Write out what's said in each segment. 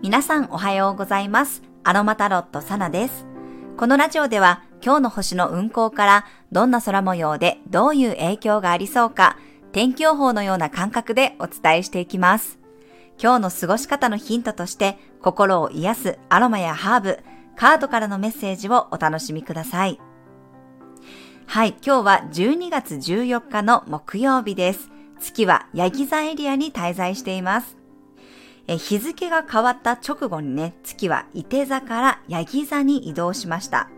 皆さんおはようございます。アロマタロットサナです。このラジオでは今日の星の運行からどんな空模様でどういう影響がありそうか天気予報のような感覚でお伝えしていきます。今日の過ごし方のヒントとして心を癒すアロマやハーブ、カードからのメッセージをお楽しみください。はい、今日は12月14日の木曜日です。月はヤギ座エリアに滞在しています。え日付が変わった直後にね、月は伊手座からヤギ座に移動しました。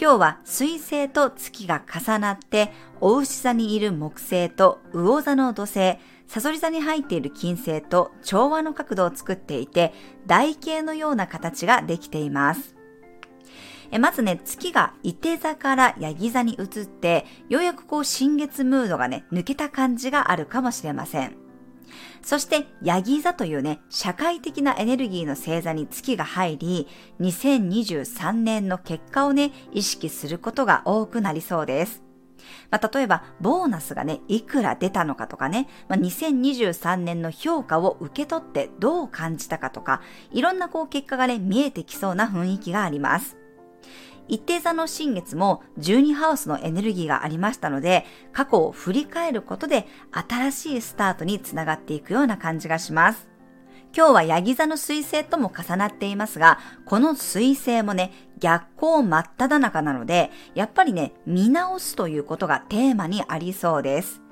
今日は水星と月が重なって、お牛座にいる木星と魚座の土星、サソリ座に入っている金星と調和の角度を作っていて、台形のような形ができています。えまずね、月が伊手座からヤギ座に移って、ようやくこう新月ムードがね、抜けた感じがあるかもしれません。そして、ヤギ座というね、社会的なエネルギーの星座に月が入り、2023年の結果をね、意識することが多くなりそうです。まあ、例えば、ボーナスがね、いくら出たのかとかね、まあ、2023年の評価を受け取ってどう感じたかとか、いろんなこう結果がね、見えてきそうな雰囲気があります。一定座の新月も12ハウスのエネルギーがありましたので、過去を振り返ることで新しいスタートにつながっていくような感じがします。今日はヤギ座の彗星とも重なっていますが、この彗星もね、逆行真っ只中なので、やっぱりね、見直すということがテーマにありそうです。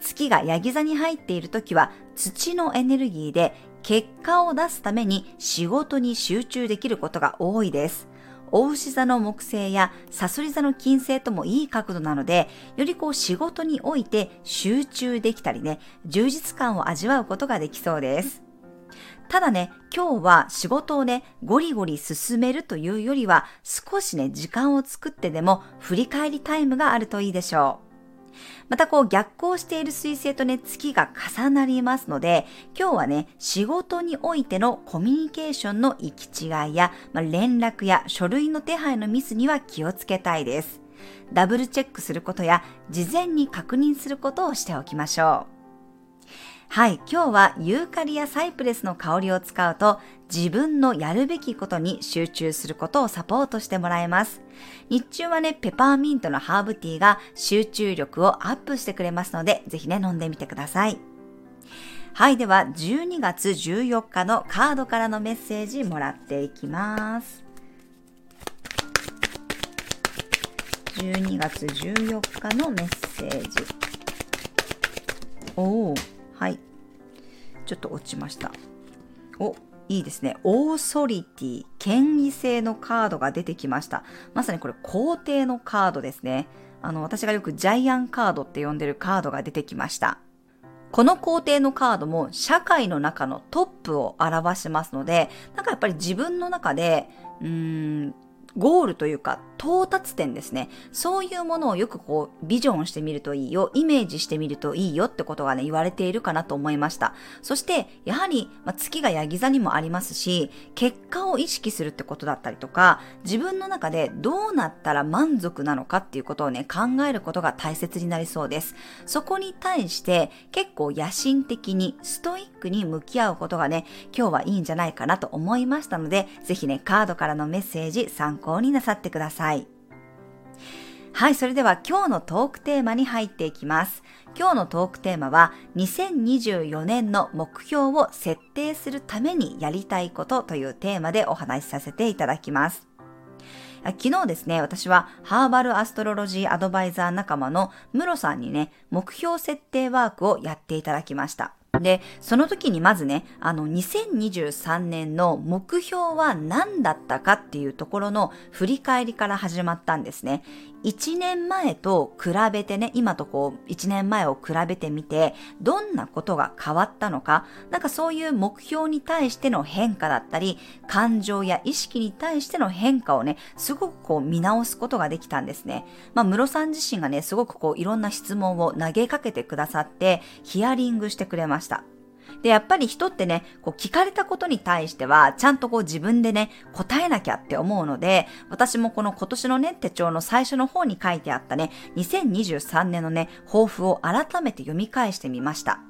月がヤギ座に入っている時は土のエネルギーで結果を出すために仕事に集中できることが多いです。お牛座の木星やサソリ座の金星ともいい角度なので、よりこう仕事において集中できたりね、充実感を味わうことができそうです。ただね、今日は仕事をね、ゴリゴリ進めるというよりは、少しね、時間を作ってでも振り返りタイムがあるといいでしょう。またこう逆行している水星とね、月が重なりますので、今日はね、仕事においてのコミュニケーションの行き違いや、まあ、連絡や書類の手配のミスには気をつけたいです。ダブルチェックすることや、事前に確認することをしておきましょう。はい、今日はユーカリやサイプレスの香りを使うと自分のやるべきことに集中することをサポートしてもらえます。日中はね、ペパーミントのハーブティーが集中力をアップしてくれますので、ぜひね、飲んでみてください。はい、では12月14日のカードからのメッセージもらっていきます。12月14日のメッセージ。おお。はい。ちょっと落ちました。お、いいですね。オーソリティ、権威性のカードが出てきました。まさにこれ皇帝のカードですね。あの、私がよくジャイアンカードって呼んでるカードが出てきました。この皇帝のカードも社会の中のトップを表しますので、なんかやっぱり自分の中で、うーん、ゴールというか到達点ですね。そういうものをよくこうビジョンしてみるといいよ、イメージしてみるといいよってことがね、言われているかなと思いました。そして、やはり、まあ、月がヤギ座にもありますし、結果を意識するってことだったりとか、自分の中でどうなったら満足なのかっていうことをね、考えることが大切になりそうです。そこに対して結構野心的にストイックに向き合うことがね、今日はいいんじゃないかなと思いましたので、ぜひね、カードからのメッセージ参考になさってください。はい、それでは今日のトークテーマに入っていきます。今日のトークテーマは2024年の目標を設定するためにやりたいことというテーマでお話しさせていただきます。昨日ですね、私はハーバルアストロロジーアドバイザー仲間のムロさんにね、目標設定ワークをやっていただきました。で、その時にまずね、あの、2023年の目標は何だったかっていうところの振り返りから始まったんですね。1年前と比べてね、今とこう、1年前を比べてみて、どんなことが変わったのか、なんかそういう目標に対しての変化だったり、感情や意識に対しての変化をね、すごくこう見直すことができたんですね。まあ、室さん自身がね、すごくこう、いろんな質問を投げかけてくださって、ヒアリングしてくれました。したで、やっぱり人ってね、こう聞かれたことに対しては、ちゃんとこう自分でね、答えなきゃって思うので、私もこの今年のね、手帳の最初の方に書いてあったね、2023年のね、抱負を改めて読み返してみました。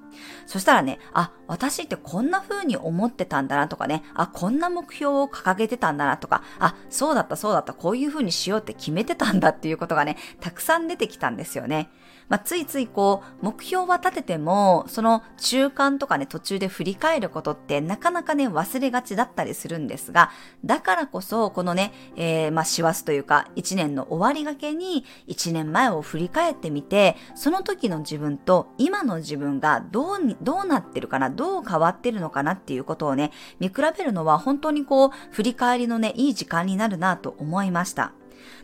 そしたらね、あ、私ってこんな風に思ってたんだなとかね、あ、こんな目標を掲げてたんだなとか、あ、そうだったそうだった、こういう風にしようって決めてたんだっていうことがね、たくさん出てきたんですよね。まあ、ついついこう、目標は立てても、その中間とかね、途中で振り返ることってなかなかね、忘れがちだったりするんですが、だからこそ、このね、えー、まあ、師走というか、一年の終わりがけに、一年前を振り返ってみて、その時の自分と今の自分がどうに、どうなってるかな、どう変わってるのかなっていうことをね、見比べるのは本当にこう、振り返りのね、いい時間になるなと思いました。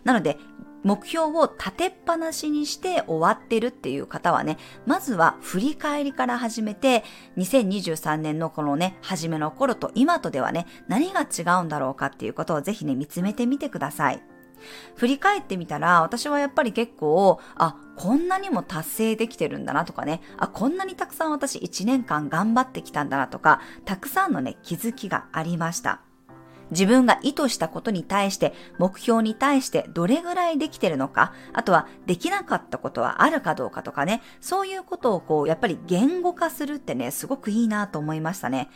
なので、目標を立てっぱなしにして終わってるっていう方はね、まずは振り返りから始めて、2023年のこのね、初めの頃と今とではね、何が違うんだろうかっていうことをぜひね、見つめてみてください。振り返ってみたら、私はやっぱり結構、あ、こんなにも達成できてるんだなとかね、あ、こんなにたくさん私1年間頑張ってきたんだなとか、たくさんのね、気づきがありました。自分が意図したことに対して、目標に対してどれぐらいできてるのか、あとはできなかったことはあるかどうかとかね、そういうことをこう、やっぱり言語化するってね、すごくいいなと思いましたね。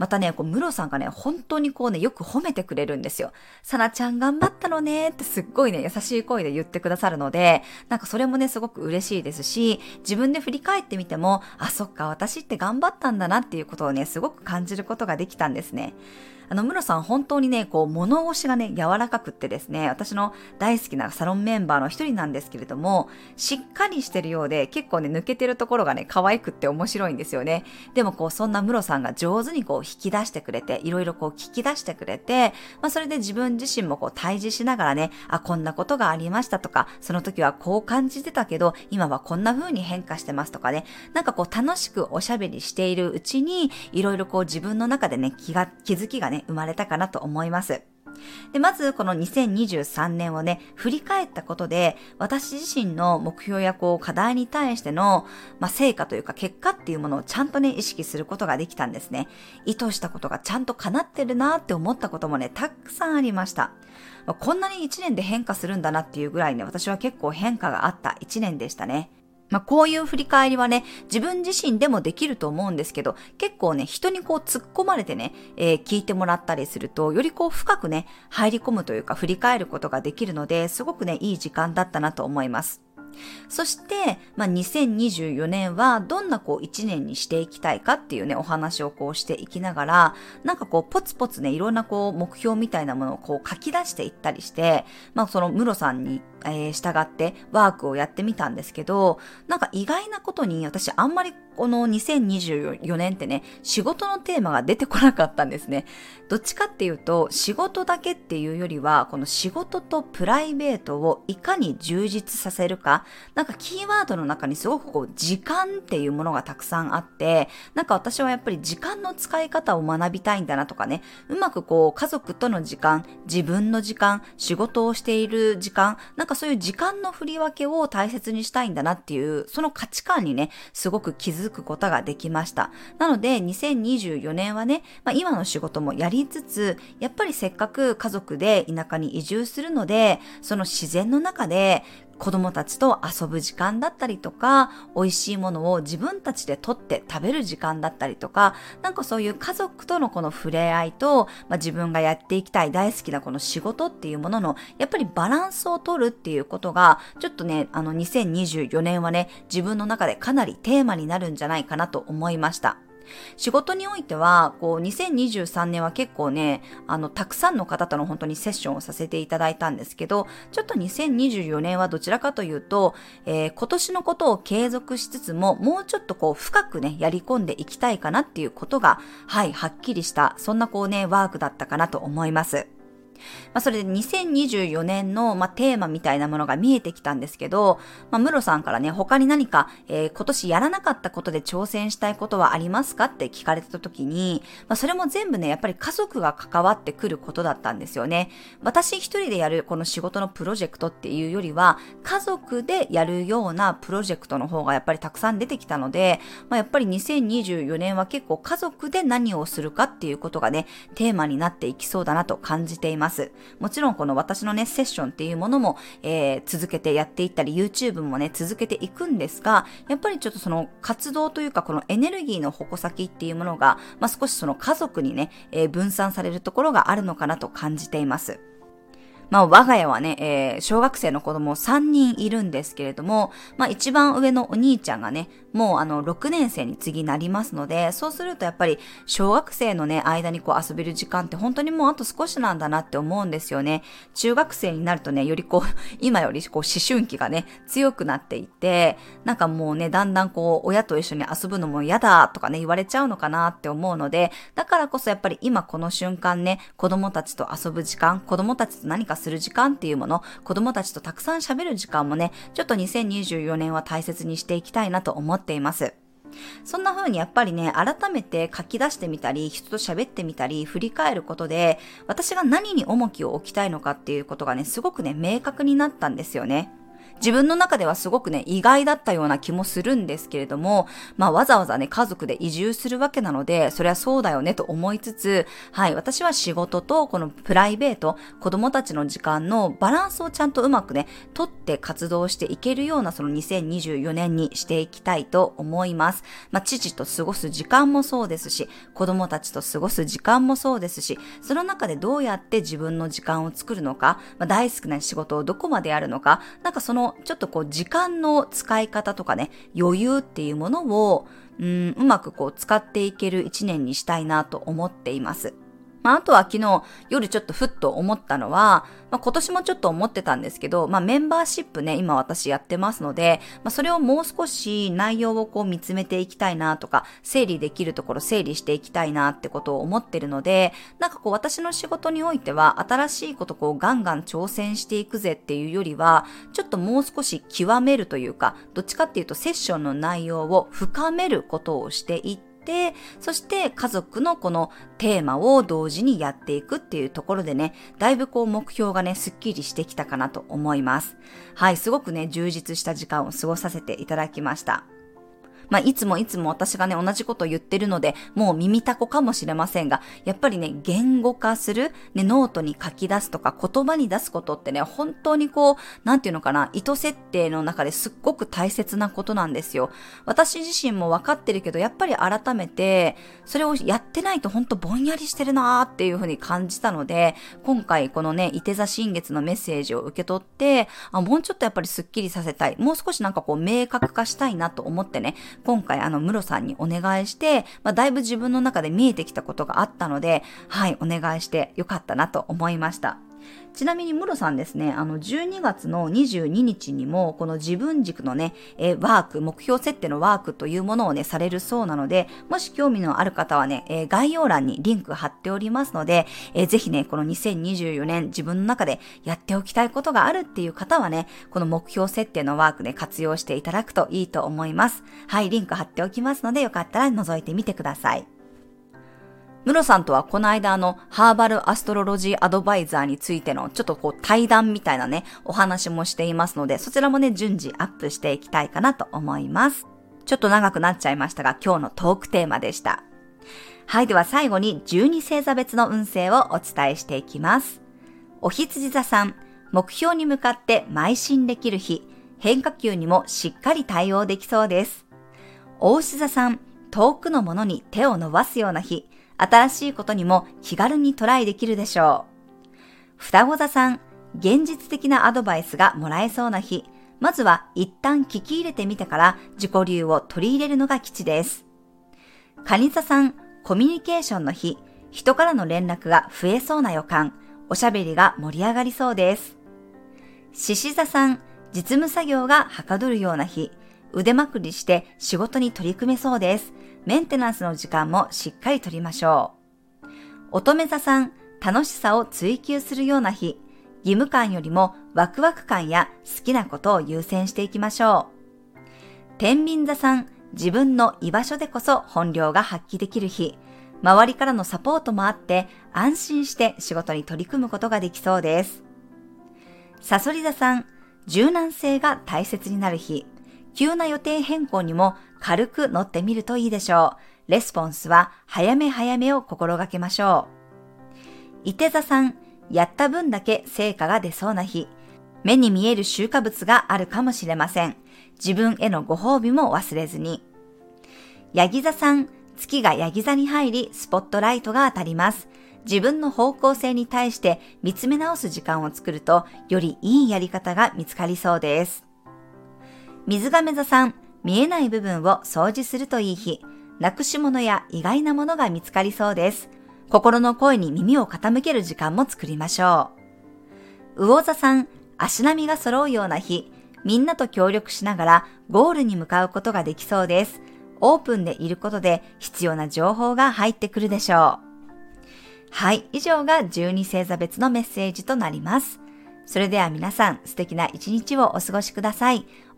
またね、こう、ムロさんがね、本当にこうね、よく褒めてくれるんですよ。サナちゃん頑張ったのねってすっごいね、優しい声で言ってくださるので、なんかそれもね、すごく嬉しいですし、自分で振り返ってみても、あ、そっか、私って頑張ったんだなっていうことをね、すごく感じることができたんですね。あの、ムロさん本当にね、こう、物腰がね、柔らかくってですね、私の大好きなサロンメンバーの一人なんですけれども、しっかりしてるようで、結構ね、抜けてるところがね、可愛くって面白いんですよね。でもこう、そんなムロさんが上手にこう、引き出してくれて、いろいろこう、聞き出してくれて、まあ、それで自分自身もこう、対峙しながらね、あ、こんなことがありましたとか、その時はこう感じてたけど、今はこんな風に変化してますとかね、なんかこう、楽しくおしゃべりしているうちに、いろいろこう、自分の中でね、気が、気づきがね、生まれたかなと思います。で、まずこの2023年をね、振り返ったことで、私自身の目標やこう課題に対しての、まあ、成果というか結果っていうものをちゃんとね、意識することができたんですね。意図したことがちゃんと叶ってるなって思ったこともね、たくさんありました。こんなに1年で変化するんだなっていうぐらいね、私は結構変化があった1年でしたね。まあ、こういう振り返りはね、自分自身でもできると思うんですけど、結構ね、人にこう突っ込まれてね、えー、聞いてもらったりすると、よりこう深くね、入り込むというか振り返ることができるので、すごくね、いい時間だったなと思います。そして、まあ、2024年はどんなこう1年にしていきたいかっていうね、お話をこうしていきながら、なんかこうポツポツね、いろんなこう目標みたいなものをこう書き出していったりして、まあそのムロさんにえー、従ってワークをやってみたんですけど、なんか意外なことに私あんまりこの2024年ってね、仕事のテーマが出てこなかったんですね。どっちかっていうと、仕事だけっていうよりは、この仕事とプライベートをいかに充実させるか、なんかキーワードの中にすごくこう、時間っていうものがたくさんあって、なんか私はやっぱり時間の使い方を学びたいんだなとかね、うまくこう、家族との時間、自分の時間、仕事をしている時間、なんかそういう時間の振り分けを大切にしたいんだなっていう、その価値観にね、すごく気づくことができました。なので、2024年はね、まあ、今の仕事もやりつつ、やっぱりせっかく家族で田舎に移住するので、その自然の中で子供たちと遊ぶ時間だったりとか、美味しいものを自分たちで取って食べる時間だったりとか、なんかそういう家族とのこの触れ合いと、まあ、自分がやっていきたい大好きなこの仕事っていうものの、やっぱりバランスを取るっていうことが、ちょっとね、あの2024年はね、自分の中でかなりテーマになるんじゃないかなと思いました。仕事においては、こう、2023年は結構ね、あの、たくさんの方との本当にセッションをさせていただいたんですけど、ちょっと2024年はどちらかというと、えー、今年のことを継続しつつも、もうちょっとこう、深くね、やり込んでいきたいかなっていうことが、はい、はっきりした、そんなこうね、ワークだったかなと思います。まあ、それで2024年の、まあ、テーマみたいなものが見えてきたんですけど、まあ、ムロさんからね、他に何か、えー、今年やらなかったことで挑戦したいことはありますかって聞かれた時に、まあ、それも全部ね、やっぱり家族が関わってくることだったんですよね。私一人でやるこの仕事のプロジェクトっていうよりは、家族でやるようなプロジェクトの方がやっぱりたくさん出てきたので、まあ、やっぱり2024年は結構家族で何をするかっていうことがね、テーマになっていきそうだなと感じています。ます。もちろんこの私のね、セッションっていうものも、えー、続けてやっていったり、YouTube もね、続けていくんですが、やっぱりちょっとその活動というか、このエネルギーの矛先っていうものが、まあ、少しその家族にね、えー、分散されるところがあるのかなと感じています。まあ、我が家はね、えー、小学生の子供3人いるんですけれども、まあ、一番上のお兄ちゃんがね、もうあの、6年生に次なりますので、そうするとやっぱり、小学生のね、間にこう遊べる時間って本当にもうあと少しなんだなって思うんですよね。中学生になるとね、よりこう、今よりこう、思春期がね、強くなっていって、なんかもうね、だんだんこう、親と一緒に遊ぶのも嫌だとかね、言われちゃうのかなって思うので、だからこそやっぱり今この瞬間ね、子供たちと遊ぶ時間、子供たちと何かする時間っていうもの、子供たちとたくさん喋る時間もね、ちょっと2024年は大切にしていきたいなと思ってっています。そんな風にやっぱりね、改めて書き出してみたり、人と喋ってみたり、振り返ることで、私が何に重きを置きたいのかっていうことがね、すごくね、明確になったんですよね。自分の中ではすごくね、意外だったような気もするんですけれども、まあわざわざね、家族で移住するわけなので、そりゃそうだよねと思いつつ、はい、私は仕事とこのプライベート、子供たちの時間のバランスをちゃんとうまくね、とって活動していけるようなその2024年にしていきたいと思います。まあ父と過ごす時間もそうですし、子供たちと過ごす時間もそうですし、その中でどうやって自分の時間を作るのか、まあ、大好きな仕事をどこまでやるのか、なんかそのちょっとこう時間の使い方とかね、余裕っていうものを、うん、うまくこう使っていける一年にしたいなと思っています。まあ、あとは昨日夜ちょっとふっと思ったのは、まあ、今年もちょっと思ってたんですけど、まあ、メンバーシップね、今私やってますので、まあ、それをもう少し内容をこう見つめていきたいなとか、整理できるところ整理していきたいなってことを思ってるので、なんかこう私の仕事においては新しいことこうガンガン挑戦していくぜっていうよりは、ちょっともう少し極めるというか、どっちかっていうとセッションの内容を深めることをしていって、て、そして家族のこのテーマを同時にやっていくっていうところでね、だいぶこう目標がね、すっきりしてきたかなと思います。はい、すごくね、充実した時間を過ごさせていただきました。まあ、いつもいつも私がね、同じこと言ってるので、もう耳たこかもしれませんが、やっぱりね、言語化する、ね、ノートに書き出すとか言葉に出すことってね、本当にこう、なんていうのかな、意図設定の中ですっごく大切なことなんですよ。私自身も分かってるけど、やっぱり改めて、それをやってないと本当ぼんやりしてるなーっていうふうに感じたので、今回このね、伊手座新月のメッセージを受け取って、あ、もうちょっとやっぱりスッキリさせたい。もう少しなんかこう明確化したいなと思ってね、今回あの、ムロさんにお願いして、まあ、だいぶ自分の中で見えてきたことがあったので、はい、お願いしてよかったなと思いました。ちなみにムロさんですね、あの12月の22日にもこの自分軸のね、えワーク、目標設定のワークというものをね、されるそうなので、もし興味のある方はね、え概要欄にリンク貼っておりますので、えー、ぜひね、この2024年自分の中でやっておきたいことがあるっていう方はね、この目標設定のワークね、活用していただくといいと思います。はい、リンク貼っておきますので、よかったら覗いてみてください。ムロさんとはこの間あの、ハーバルアストロロジーアドバイザーについてのちょっとこう対談みたいなね、お話もしていますので、そちらもね、順次アップしていきたいかなと思います。ちょっと長くなっちゃいましたが、今日のトークテーマでした。はい、では最後に12星座別の運勢をお伝えしていきます。お羊座さん、目標に向かって邁進できる日、変化球にもしっかり対応できそうです。大牛座さん、遠くのものに手を伸ばすような日、新しいことにも気軽にトライできるでしょう。双子座さん、現実的なアドバイスがもらえそうな日、まずは一旦聞き入れてみてから自己流を取り入れるのが吉です。蟹座さん、コミュニケーションの日、人からの連絡が増えそうな予感、おしゃべりが盛り上がりそうです。獅子座さん、実務作業がはかどるような日、腕まくりして仕事に取り組めそうです。メンテナンスの時間もしっかりとりましょう。乙女座さん、楽しさを追求するような日、義務感よりもワクワク感や好きなことを優先していきましょう。天秤座さん、自分の居場所でこそ本領が発揮できる日、周りからのサポートもあって安心して仕事に取り組むことができそうです。サソリ座さん、柔軟性が大切になる日、急な予定変更にも軽く乗ってみるといいでしょう。レスポンスは早め早めを心がけましょう。伊手座さん、やった分だけ成果が出そうな日、目に見える収穫物があるかもしれません。自分へのご褒美も忘れずに。ヤギ座さん、月がヤギ座に入り、スポットライトが当たります。自分の方向性に対して見つめ直す時間を作ると、よりいいやり方が見つかりそうです。水亀座さん、見えない部分を掃除するといい日、なくし物や意外なものが見つかりそうです。心の声に耳を傾ける時間も作りましょう。魚座さん、足並みが揃うような日、みんなと協力しながらゴールに向かうことができそうです。オープンでいることで必要な情報が入ってくるでしょう。はい、以上が12星座別のメッセージとなります。それでは皆さん素敵な一日をお過ごしください。